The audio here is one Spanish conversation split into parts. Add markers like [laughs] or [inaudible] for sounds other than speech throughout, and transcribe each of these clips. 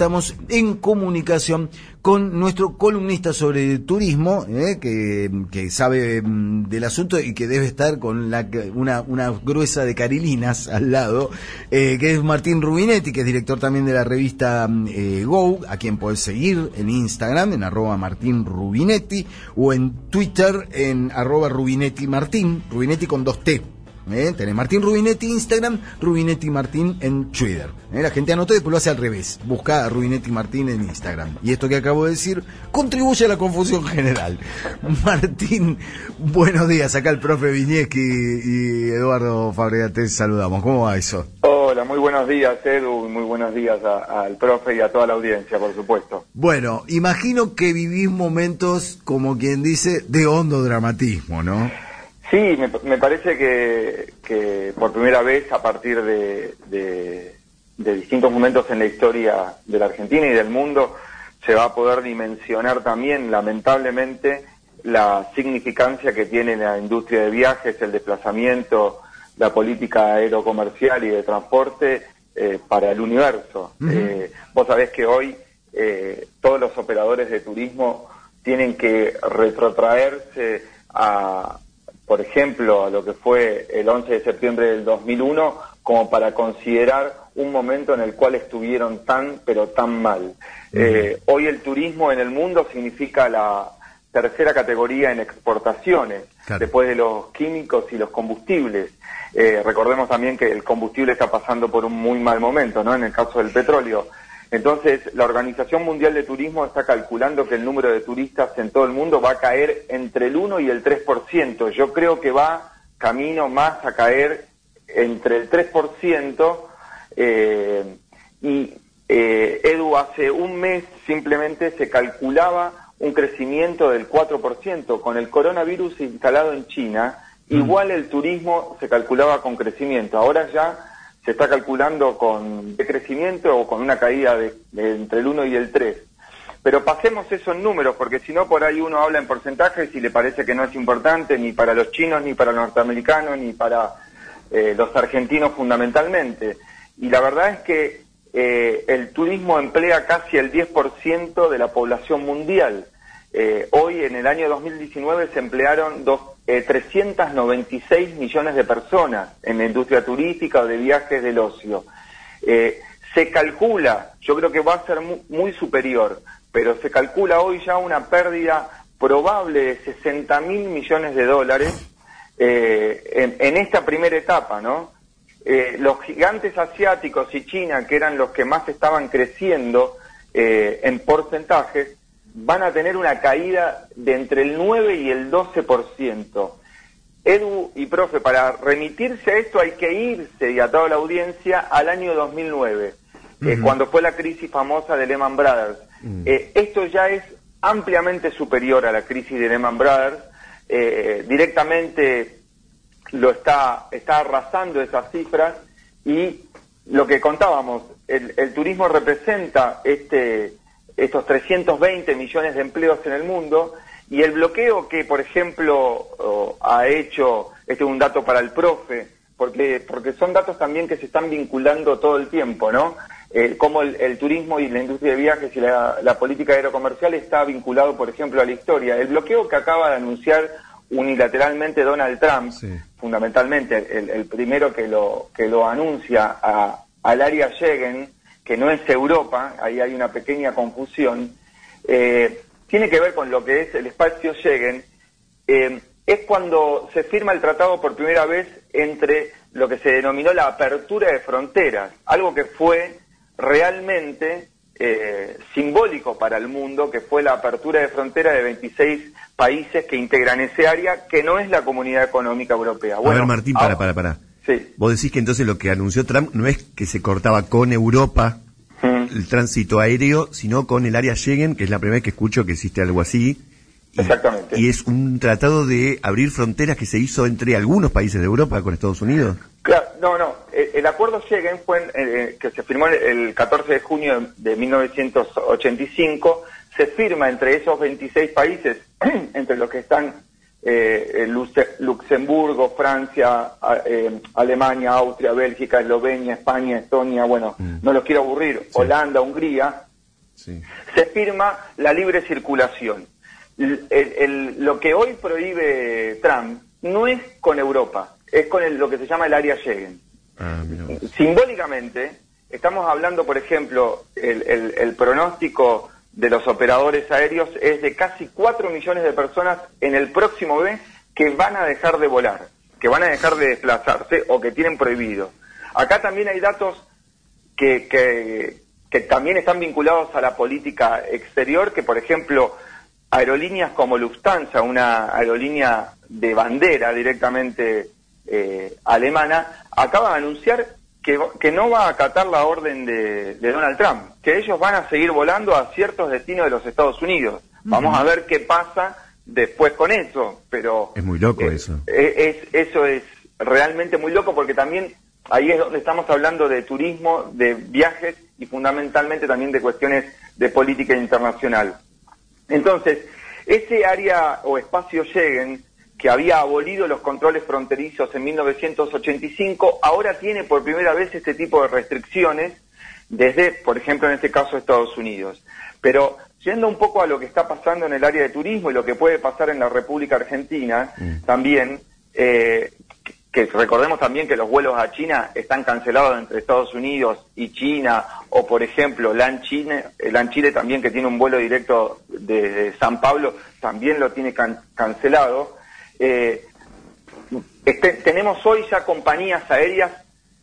estamos en comunicación con nuestro columnista sobre turismo, eh, que, sabe mm, del asunto y que debe estar con la, una, gruesa de carilinas al lado, eh, que es Martín Rubinetti, que es director también de la revista mm, eh, Go, a quien podés seguir en Instagram, en arroba Martín Rubinetti, o en Twitter en arroba Rubinetti Martín, Rubinetti con dos T. ¿Eh? Tenés Martín Rubinetti Instagram, Rubinetti Martín en Twitter. ¿Eh? La gente anota y después lo hace al revés. Busca a Rubinetti Martín en Instagram. Y esto que acabo de decir contribuye a la confusión general. [laughs] Martín, buenos días. Acá el profe Viñeski y Eduardo Fabregat te saludamos. ¿Cómo va eso? Hola, muy buenos días Edu, muy buenos días al profe y a toda la audiencia, por supuesto. Bueno, imagino que vivís momentos, como quien dice, de hondo dramatismo, ¿no? Sí, me, parece que, por primera vez a partir de, distintos momentos en la historia de la Argentina y del mundo se va a poder dimensionar también, lamentablemente, la significancia que tiene la industria de viajes, el desplazamiento, la política aerocomercial y de transporte eh, para el universo. Eh, vos sabés que hoy eh, todos los operadores de turismo tienen que retrotraerse a, por ejemplo, a lo que fue el 11 de septiembre del 2001, como para considerar un momento en el cual estuvieron tan, pero tan mal. Eh, hoy el turismo en el mundo significa la tercera categoría en exportaciones, después de los químicos y los combustibles. Eh, recordemos también que el combustible está pasando por un muy mal momento, ¿no? En el caso del petróleo. Entonces, la Organización Mundial de Turismo está calculando que el número de turistas en todo el mundo va a caer entre el 1 y el 3%. Yo creo que va camino más a caer entre el 3%. Eh, y eh, Edu, hace un mes simplemente se calculaba un crecimiento del 4%. Con el coronavirus instalado en China, mm. igual el turismo se calculaba con crecimiento. Ahora ya se está calculando con decrecimiento o con una caída de, entre el 1 y el 3. Pero pasemos eso en números, porque si no, por ahí uno habla en porcentajes y le parece que no es importante ni para los chinos, ni para los norteamericanos, ni para eh, los argentinos fundamentalmente. Y la verdad es que eh, el turismo emplea casi el 10% de la población mundial. Eh, hoy, en el año 2019, se emplearon dos, 396 eh, millones de personas en la industria turística o de viajes del ocio. Eh, se calcula, yo creo que va a ser muy, superior, pero se calcula hoy ya una pérdida probable de 60 mil millones de dólares en, en, esta primera etapa, ¿no? los gigantes asiáticos y China, que eran los que más estaban creciendo en porcentajes, van a tener una caída de entre el 9 y el 12%. Edu y profe, para remitirse a esto hay que irse, y a toda la audiencia, al año 2009, eh, cuando fue la crisis famosa de Lehman Brothers. Mm. Eh, esto ya es ampliamente superior a la crisis de Lehman Brothers. Eh, directamente lo está, está arrasando esas cifras y lo que contábamos, el, el turismo representa este estos 320 millones de empleos en el mundo y el bloqueo que, por ejemplo, ha hecho, este es un dato para el profe, porque, porque son datos también que se están vinculando todo el tiempo, ¿no? Eh, como el, turismo y la industria de viajes y la, política aerocomercial está vinculado, por ejemplo, a la historia. El bloqueo que acaba de anunciar unilateralmente Donald Trump, fundamentalmente el, primero que lo, que lo anuncia al área Schengen, que no es Europa, ahí hay una pequeña confusión, eh, tiene que ver con lo que es el espacio Schengen, eh, es cuando se firma el tratado por primera vez entre lo que se denominó la apertura de fronteras, algo que fue realmente eh, simbólico para el mundo, que fue la apertura de fronteras de 26 países que integran ese área, que no es la Comunidad Económica Europea. Bueno, a ver, Martín, para, para, para. Vos decís que entonces lo que anunció Trump no es que se cortaba con Europa mm. el tránsito aéreo, sino con el área Schengen, que es la primera vez que escucho que existe algo así. Exactamente. Y es un tratado de abrir fronteras que se hizo entre algunos países de Europa con Estados Unidos. Claro, no, no. El, acuerdo Schengen fue eh, que se firmó el 14 de junio de 1985. Se firma entre esos 26 países, [clears throat] entre los que están eh, Luxemburgo, Francia, eh, Alemania, Austria, Bélgica, Eslovenia, España, Estonia, bueno, mm. no los quiero aburrir, Holanda, Hungría, se firma la libre circulación. lo que hoy prohíbe Trump no es con Europa, es con lo que se llama el área Schengen. Ah, Simbólicamente, estamos hablando, por ejemplo, el, pronóstico de los operadores aéreos es de casi 4 millones de personas en el próximo mes que van a dejar de volar, que van a dejar de desplazarse o que tienen prohibido. Acá también hay datos que, que también están vinculados a la política exterior, que por ejemplo aerolíneas como Lufthansa, una aerolínea de bandera directamente eh, alemana, acaba de anunciar que, que, no va a acatar la orden de, Donald Trump, que ellos van a seguir volando a ciertos destinos de los Estados Unidos. Vamos a ver qué pasa después con eso, pero... Es muy loco eh, eso. Eh, es, eso es realmente muy loco porque también ahí es donde estamos hablando de turismo, de viajes y fundamentalmente también de cuestiones de política internacional. Entonces, ese área o espacio Schengen que había abolido los controles fronterizos en 1985, ahora tiene por primera vez este tipo de restricciones desde, por ejemplo, en este caso Estados Unidos. Pero yendo un poco a lo que está pasando en el área de turismo y lo que puede pasar en la República Argentina, mm. también eh, que recordemos también que los vuelos a China están cancelados entre Estados Unidos y China, o por ejemplo, LAN Chile, LAN Chile también que tiene un vuelo directo de San Pablo, también lo tiene cancelado. Eh, este, tenemos hoy ya compañías aéreas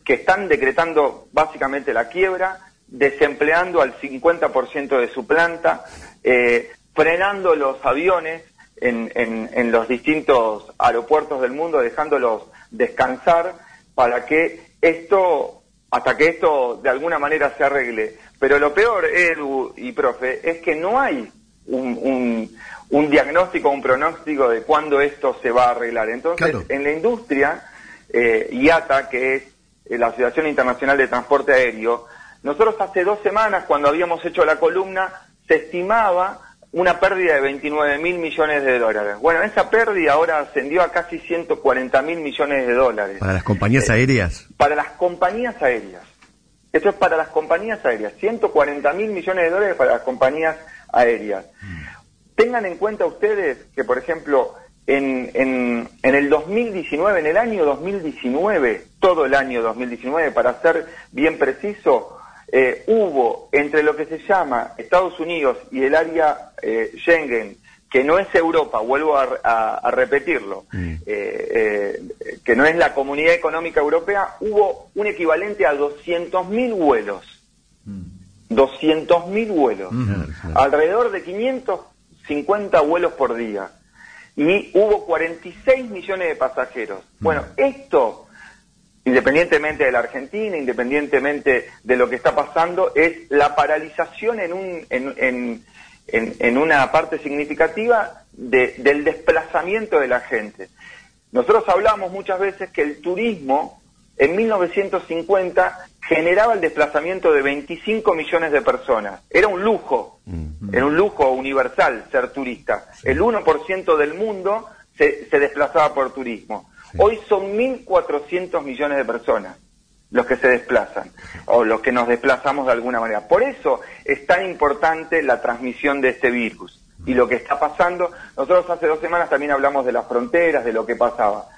que están decretando básicamente la quiebra, desempleando al 50% de su planta, eh, frenando los aviones en, los distintos aeropuertos del mundo, dejándolos descansar para que esto, hasta que esto de alguna manera se arregle. Pero lo peor, Edu y profe, es que no hay un, diagnóstico, un pronóstico de cuándo esto se va a arreglar. Entonces, en la industria, eh, IATA, que es eh, la Asociación Internacional de Transporte Aéreo, nosotros hace dos semanas, cuando habíamos hecho la columna, se estimaba una pérdida de 29 mil millones de dólares. Bueno, esa pérdida ahora ascendió a casi 140 mil millones de dólares. ¿Para las compañías eh, aéreas? Para las compañías aéreas. Esto es para las compañías aéreas. 140 mil millones de dólares para las compañías aéreas. Mm. Tengan en cuenta ustedes que, por ejemplo, en, en, en el 2019, en el año 2019, todo el año 2019, para ser bien preciso, eh, hubo entre lo que se llama Estados Unidos y el área eh, Schengen, que no es Europa, vuelvo a, repetirlo, mm. eh, que no es la Comunidad Económica Europea, hubo un equivalente a 200.000 vuelos. 200.000 mm. vuelos. Mm. Alrededor de 550 vuelos por día. Y hubo 46 millones de pasajeros. Bueno, esto independientemente de la Argentina, independientemente de lo que está pasando, es la paralización en, un, en, en, una parte significativa del desplazamiento de la gente. Nosotros hablamos muchas veces que el turismo en 1950 generaba el desplazamiento de 25 millones de personas. Era un lujo, mm. era un lujo universal ser turista. El 1% del mundo se, se desplazaba por turismo. Hoy son 1.400 millones de personas los que se desplazan o los que nos desplazamos de alguna manera. Por eso es tan importante la transmisión de este virus y lo que está pasando. Nosotros hace dos semanas también hablamos de las fronteras, de lo que pasaba.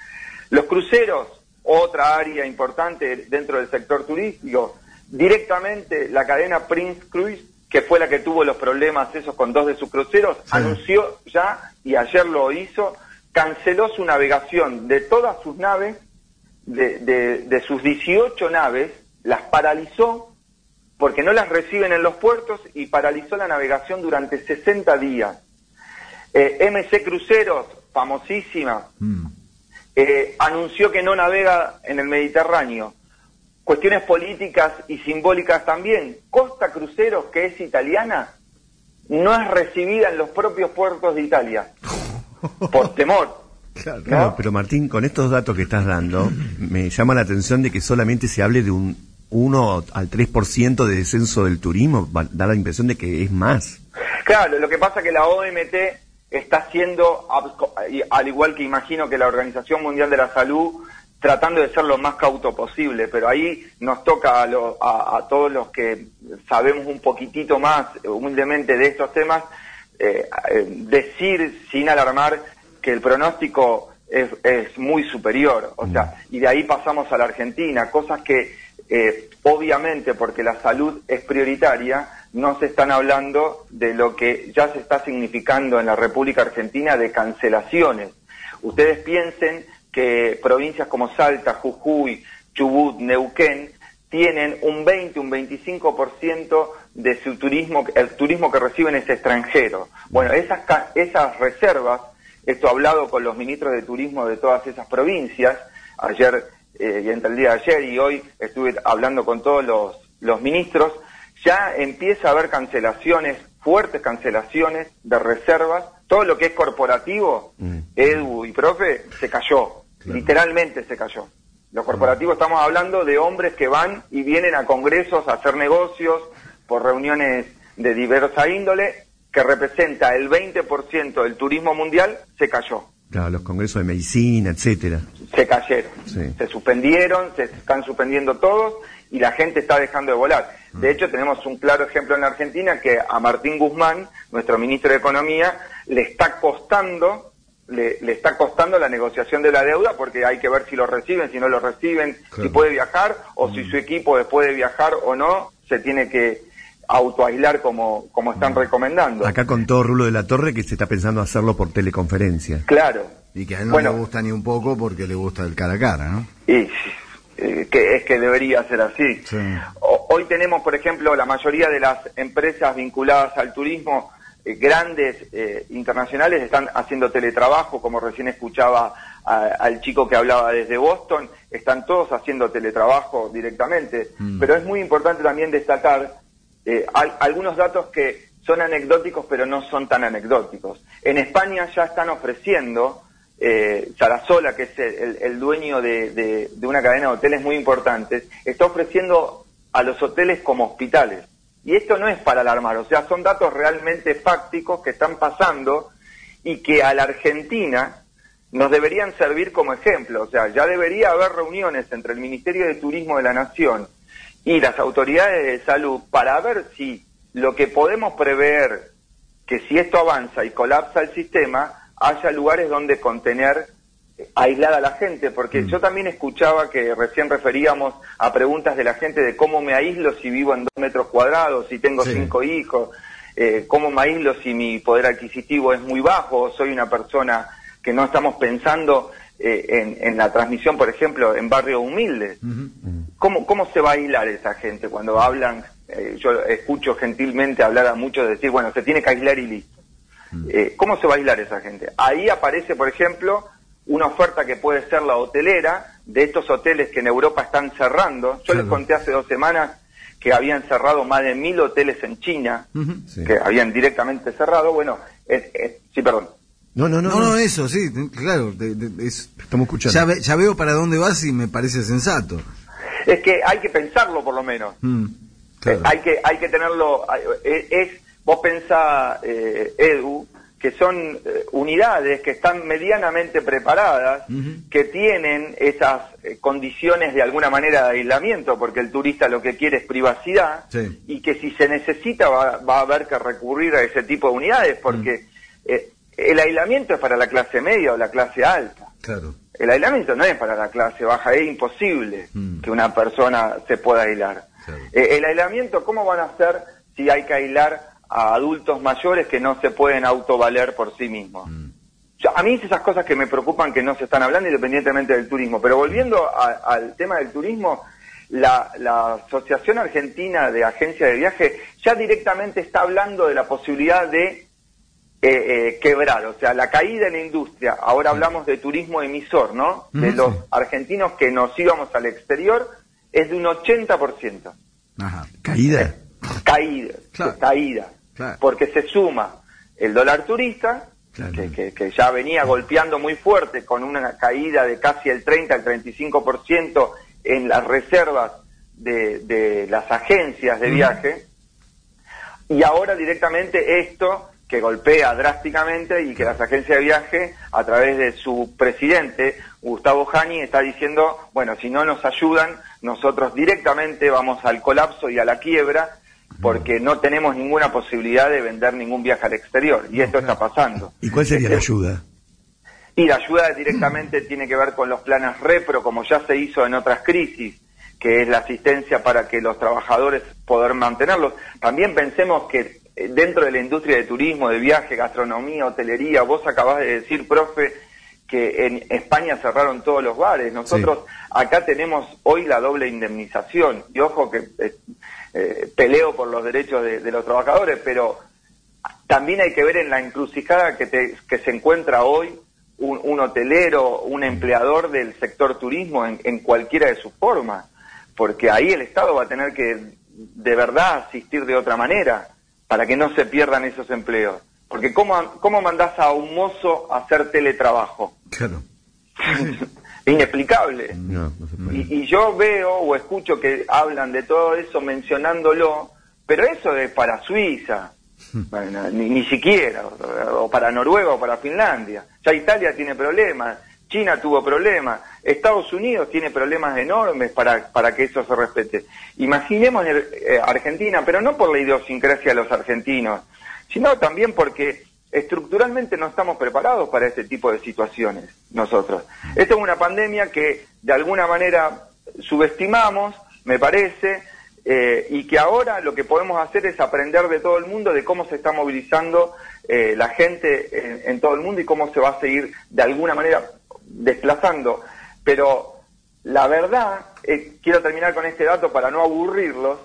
Los cruceros, otra área importante dentro del sector turístico, directamente la cadena Prince Cruise, que fue la que tuvo los problemas esos con dos de sus cruceros, anunció ya, y ayer lo hizo, canceló su navegación de todas sus naves, de, de, sus 18 naves, las paralizó porque no las reciben en los puertos y paralizó la navegación durante 60 días. Eh, MC Cruceros, famosísima, mm. Eh, anunció que no navega en el Mediterráneo. Cuestiones políticas y simbólicas también. Costa Cruceros, que es italiana, no es recibida en los propios puertos de Italia. [laughs] por temor. Claro, pero Martín, con estos datos que estás dando, me llama la atención de que solamente se hable de un 1 al 3% de descenso del turismo, da la impresión de que es más. Claro, lo que pasa es que la OMT está haciendo, al igual que imagino que la Organización Mundial de la Salud, tratando de ser lo más cauto posible, pero ahí nos toca a, a, todos los que sabemos un poquitito más humildemente de estos temas, eh, eh, decir sin alarmar que el pronóstico es, es, muy superior, o sea, y de ahí pasamos a la Argentina, cosas que eh, obviamente porque la salud es prioritaria, no se están hablando de lo que ya se está significando en la República Argentina de cancelaciones. Ustedes piensen que provincias como Salta, Jujuy, Chubut, Neuquén tienen un 20, un 25% de su turismo, el turismo que reciben es extranjero. Bueno, esas, esas reservas, esto hablado con los ministros de turismo de todas esas provincias, ayer eh, y entre el día de ayer y hoy estuve hablando con todos los, los ministros, ya empieza a haber cancelaciones, fuertes cancelaciones de reservas todo lo que es corporativo, mm. Edu y profe, se cayó, literalmente se cayó. Lo corporativo estamos hablando de hombres que van y vienen a congresos a hacer negocios por reuniones de diversa índole, que representa el 20% del turismo mundial, se cayó. Claro, los congresos de medicina, etcétera. Se cayeron, se suspendieron, se están suspendiendo todos y la gente está dejando de volar. De mm. hecho, tenemos un claro ejemplo en la Argentina que a Martín Guzmán, nuestro ministro de Economía, le está costando le, está costando la negociación de la deuda porque hay que ver si lo reciben, si no lo reciben, si puede viajar o si mm. su equipo después de viajar o no se tiene que autoaislar como, como están recomendando. Acá con todo Rulo de la Torre que se está pensando hacerlo por teleconferencia. Claro. Y que a él no le gusta ni un poco porque le gusta el cara a cara, ¿no? Y eh, que es que debería ser así. hoy tenemos, por ejemplo, la mayoría de las empresas vinculadas al turismo eh, grandes eh, internacionales están haciendo teletrabajo, como recién escuchaba al chico que hablaba desde Boston, están todos haciendo teletrabajo directamente. Mm. Pero es muy importante también destacar eh, algunos datos que son anecdóticos, pero no son tan anecdóticos. En España ya están ofreciendo, eh, Sarasola, que es el, dueño de, de una cadena de hoteles muy importantes, está ofreciendo a los hoteles como hospitales. Y esto no es para alarmar, o sea, son datos realmente fácticos que están pasando y que a la Argentina nos deberían servir como ejemplo. O sea, ya debería haber reuniones entre el Ministerio de Turismo de la Nación y las autoridades de salud para ver si lo que podemos prever, que si esto avanza y colapsa el sistema, haya lugares donde contener aislada a la gente, porque mm. yo también escuchaba que recién referíamos a preguntas de la gente de cómo me aíslo si vivo en dos metros cuadrados, si tengo cinco hijos, eh, cómo me aíslo si mi poder adquisitivo es muy bajo, soy una persona que no estamos pensando eh, en, la transmisión, por ejemplo, en barrios humildes. ¿Cómo, ¿Cómo se va a aislar esa gente cuando hablan? Eh, yo escucho gentilmente hablar a muchos de decir, bueno, se tiene que aislar y listo. Mm. ¿Cómo se va a aislar esa gente? Ahí aparece, por ejemplo, una oferta que puede ser la hotelera de estos hoteles que en Europa están cerrando. Yo les conté hace dos semanas que habían cerrado más de mil hoteles en China, que habían directamente cerrado. Bueno, sí, perdón. No, no, no, no, eso, sí, claro, estamos escuchando. Ya, veo para dónde vas y me parece sensato. Es que hay que pensarlo por lo menos. Mm, eh, hay que hay que tenerlo. Eh, es, vos pensás, eh, Edu, que son eh, unidades que están medianamente preparadas, que tienen esas condiciones de alguna manera de aislamiento, porque el turista lo que quiere es privacidad, y que si se necesita va, a haber que recurrir a ese tipo de unidades, porque eh, el aislamiento es para la clase media o la clase alta. Claro. El aislamiento no es para la clase baja, es imposible mm. que una persona se pueda aislar. el aislamiento, ¿cómo van a hacer si hay que aislar a adultos mayores que no se pueden autovaler por sí mismos. Mm. a mí es esas cosas que me preocupan que no se están hablando independientemente del turismo. Pero volviendo al tema del turismo, la, Asociación Argentina de Agencias de Viaje ya directamente está hablando de la posibilidad de eh, eh, quebrar, o sea, la caída en la industria. Ahora hablamos de turismo emisor, ¿no? De los argentinos que nos íbamos al exterior, es de un 80%. Ajá. ¿Caída? Caída, caída porque se suma el dólar turista, que, ya venía golpeando muy fuerte con una caída de casi el 30 al 35% en las reservas de, las agencias de viaje, y ahora directamente esto que golpea drásticamente y que las agencias de viaje, a través de su presidente, Gustavo Jani, está diciendo, bueno, si no nos ayudan, nosotros directamente vamos al colapso y a la quiebra, porque no tenemos ninguna posibilidad de vender ningún viaje al exterior. Y esto está pasando. ¿Y cuál sería la ayuda? Y la ayuda directamente [clears throat] tiene que ver con los planes REPRO, como ya se hizo en otras crisis, que es la asistencia para que los trabajadores poder mantenerlos. También pensemos que dentro de la industria de turismo, de viaje, gastronomía, hotelería, vos acabás de decir, profe, que en España cerraron todos los bares. Nosotros acá tenemos hoy la doble indemnización. Y ojo que eh, eh, peleo por los derechos de, los trabajadores, pero también hay que ver en la encrucijada que, que se encuentra hoy un, hotelero, un empleador del sector turismo en, en cualquiera de sus formas, porque ahí el Estado va a tener que de verdad asistir de otra manera para que no se pierdan esos empleos. Porque ¿cómo, cómo mandás a un mozo a hacer teletrabajo? Claro. [laughs] Inexplicable. y, yo veo o escucho que hablan de todo eso mencionándolo, pero eso es para Suiza, ni, siquiera, o, para Noruega o para Finlandia. Ya Italia tiene problemas, China tuvo problemas, Estados Unidos tiene problemas enormes para, para que eso se respete. Imaginemos eh, Argentina, pero no por la idiosincrasia de los argentinos, sino también porque estructuralmente no estamos preparados para este tipo de situaciones nosotros. Esta es una pandemia que de alguna manera subestimamos, me parece, eh, y que ahora lo que podemos hacer es aprender de todo el mundo de cómo se está movilizando eh, la gente en, todo el mundo y cómo se va a seguir de alguna manera desplazando. Pero la verdad, eh, quiero terminar con este dato para no aburrirlos,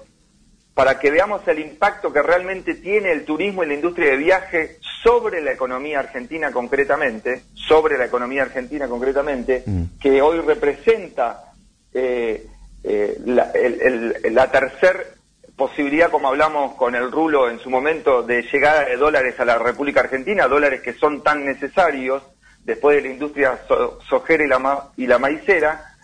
para que veamos el impacto que realmente tiene el turismo y la industria de viaje sobre la economía argentina concretamente, sobre la economía argentina concretamente, mm. que hoy representa eh, eh, la, la tercer posibilidad, como hablamos con el rulo en su momento, de llegada de dólares a la República Argentina, dólares que son tan necesarios después de la industria sojera y la, y la maicera,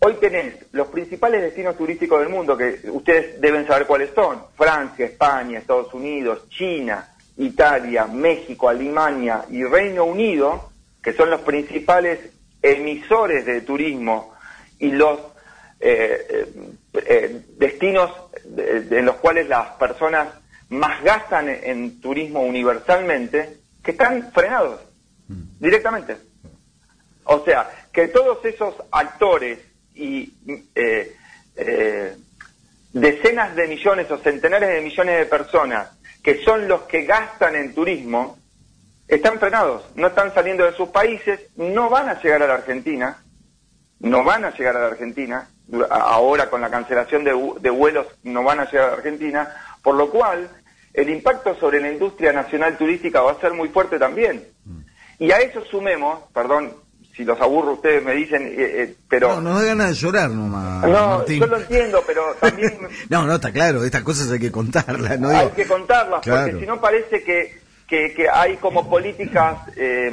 Hoy tenés los principales destinos turísticos del mundo, que ustedes deben saber cuáles son, Francia, España, Estados Unidos, China, Italia, México, Alemania y Reino Unido, que son los principales emisores de turismo y los eh, eh, eh, destinos en los cuales las personas más gastan en, turismo universalmente, que están frenados. Directamente. O sea, que todos esos actores y eh, eh, decenas de millones o centenares de millones de personas que son los que gastan en turismo, están frenados, no están saliendo de sus países, no van a llegar a la Argentina, no van a llegar a la Argentina, ahora con la cancelación de, de vuelos no van a llegar a la Argentina, por lo cual el impacto sobre la industria nacional turística va a ser muy fuerte también. Mm. Y a eso sumemos, perdón, si los aburro ustedes me dicen, eh, eh, pero... No, no da ganas de llorar nomás. No, yo lo entiendo, pero también... [laughs] no, no, está claro, estas cosas hay que contarlas, ¿no? Hay que contarlas, porque si no parece que, que, hay como políticas eh,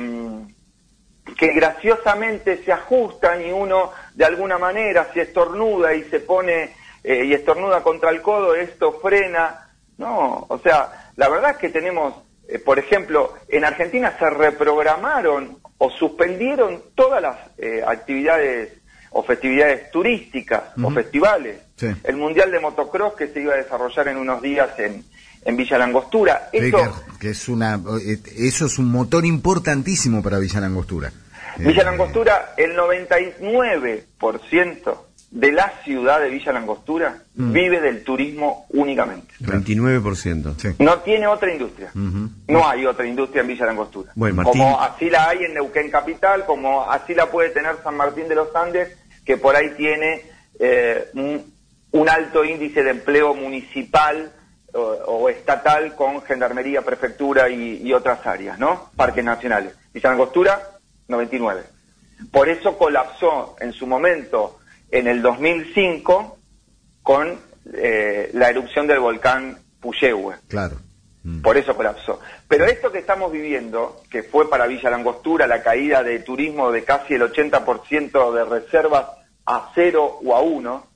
que graciosamente se ajustan y uno de alguna manera si estornuda y se pone y estornuda contra el codo, esto frena. No, o sea, la verdad es que tenemos, por ejemplo, en Argentina se reprogramaron o suspendieron todas las eh, actividades o festividades turísticas o festivales. El Mundial de Motocross que se iba a desarrollar en unos días en, en Villa Langostura. Eso, que es una, eh, eso es un motor importantísimo para Villa Langostura. Villa eh, Langostura, el 99% de la ciudad de Villa Langostura mm. vive del turismo únicamente. 29%. No tiene otra industria. No hay otra industria en Villa Langostura. Como así la hay en Neuquén Capital, como así la puede tener San Martín de los Andes, que por ahí tiene eh, un, alto índice de empleo municipal o, estatal con gendarmería, prefectura y, y, otras áreas, ¿no? Parques nacionales. Villa Langostura, 99. Por eso colapsó en su momento en el 2005 con eh, la erupción del volcán Puyehue. Claro. Mm. Por eso colapsó. Pero esto que estamos viviendo, que fue para Villa Langostura la caída de turismo de casi el 80% de reservas a cero o a uno,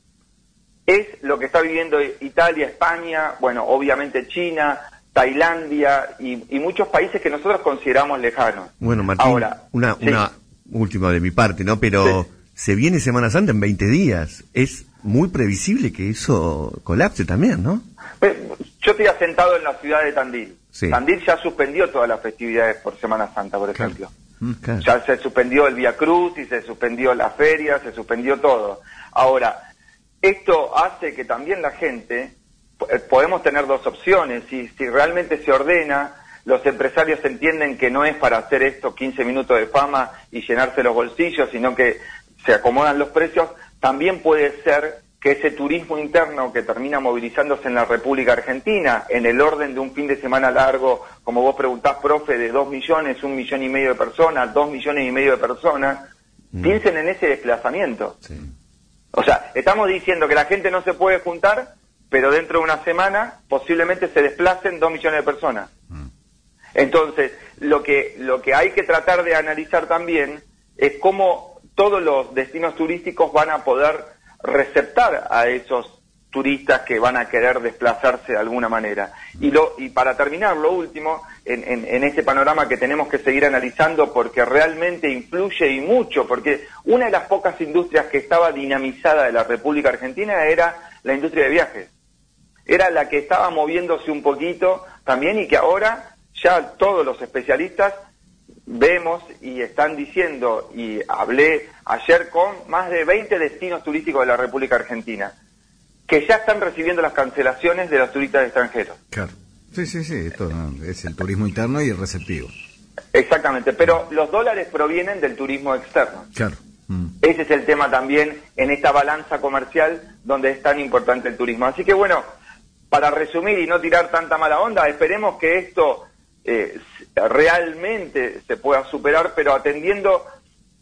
es lo que está viviendo Italia, España, bueno, obviamente China, Tailandia y, muchos países que nosotros consideramos lejanos. Bueno, Martín, Ahora, una, una última de mi parte, ¿no? Pero se viene Semana Santa en 20 días. Es muy previsible que eso colapse también, ¿no? Pues, yo estoy asentado en la ciudad de Tandil. Tandil ya suspendió todas las festividades por Semana Santa, por ejemplo. Mm, ya se suspendió el Via Cruz y se suspendió la feria, se suspendió todo. Ahora, esto hace que también la gente, eh, podemos tener dos opciones, si, si realmente se ordena, los empresarios entienden que no es para hacer esto 15 minutos de fama y llenarse los bolsillos, sino que se acomodan los precios, también puede ser que ese turismo interno que termina movilizándose en la República Argentina, en el orden de un fin de semana largo, como vos preguntás, profe, de dos millones, un millón y medio de personas, dos millones y medio de personas, mm. piensen en ese desplazamiento. O sea, estamos diciendo que la gente no se puede juntar, pero dentro de una semana posiblemente se desplacen dos millones de personas. Mm. Entonces, lo que, lo que hay que tratar de analizar también es cómo todos los destinos turísticos van a poder receptar a esos turistas que van a querer desplazarse de alguna manera. Y, lo, y para terminar, lo último, en, en, este panorama que tenemos que seguir analizando porque realmente influye y mucho, porque una de las pocas industrias que estaba dinamizada de la República Argentina era la industria de viajes. Era la que estaba moviéndose un poquito también y que ahora ya todos los especialistas vemos y están diciendo, y hablé ayer con más de 20 destinos turísticos de la República Argentina, que ya están recibiendo las cancelaciones de los turistas extranjeros. Claro. Sí, sí, sí, esto es el turismo interno y el receptivo. Exactamente, pero los dólares provienen del turismo externo. Claro. Mm. Ese es el tema también en esta balanza comercial donde es tan importante el turismo. Así que bueno, para resumir y no tirar tanta mala onda, esperemos que esto eh, realmente se pueda superar, pero atendiendo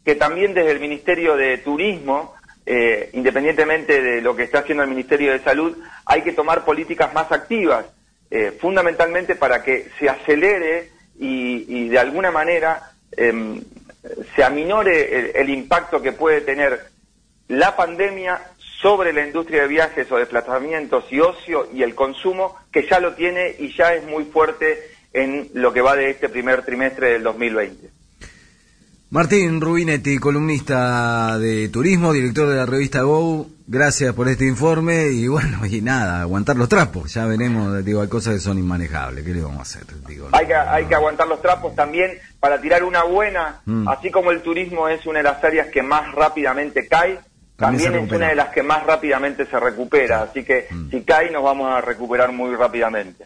que también desde el Ministerio de Turismo, eh, independientemente de lo que está haciendo el Ministerio de Salud, hay que tomar políticas más activas, eh, fundamentalmente para que se acelere y, de alguna manera em, se aminore el, impacto que puede tener la pandemia sobre la industria de viajes o desplazamientos y ocio y el consumo, que ya lo tiene y ya es muy fuerte en lo que va de este primer trimestre del 2020. Martín Rubinetti, columnista de turismo, director de la revista Go, gracias por este informe y bueno, y nada, aguantar los trapos, ya veremos, digo, hay cosas que son inmanejables, ¿qué le vamos a hacer? hay, que, hay que aguantar los trapos también para tirar una buena, mm. así como el turismo es una de las áreas que más rápidamente cae, también, es una de las que más rápidamente se recupera, así que mm. si cae nos vamos a recuperar muy rápidamente.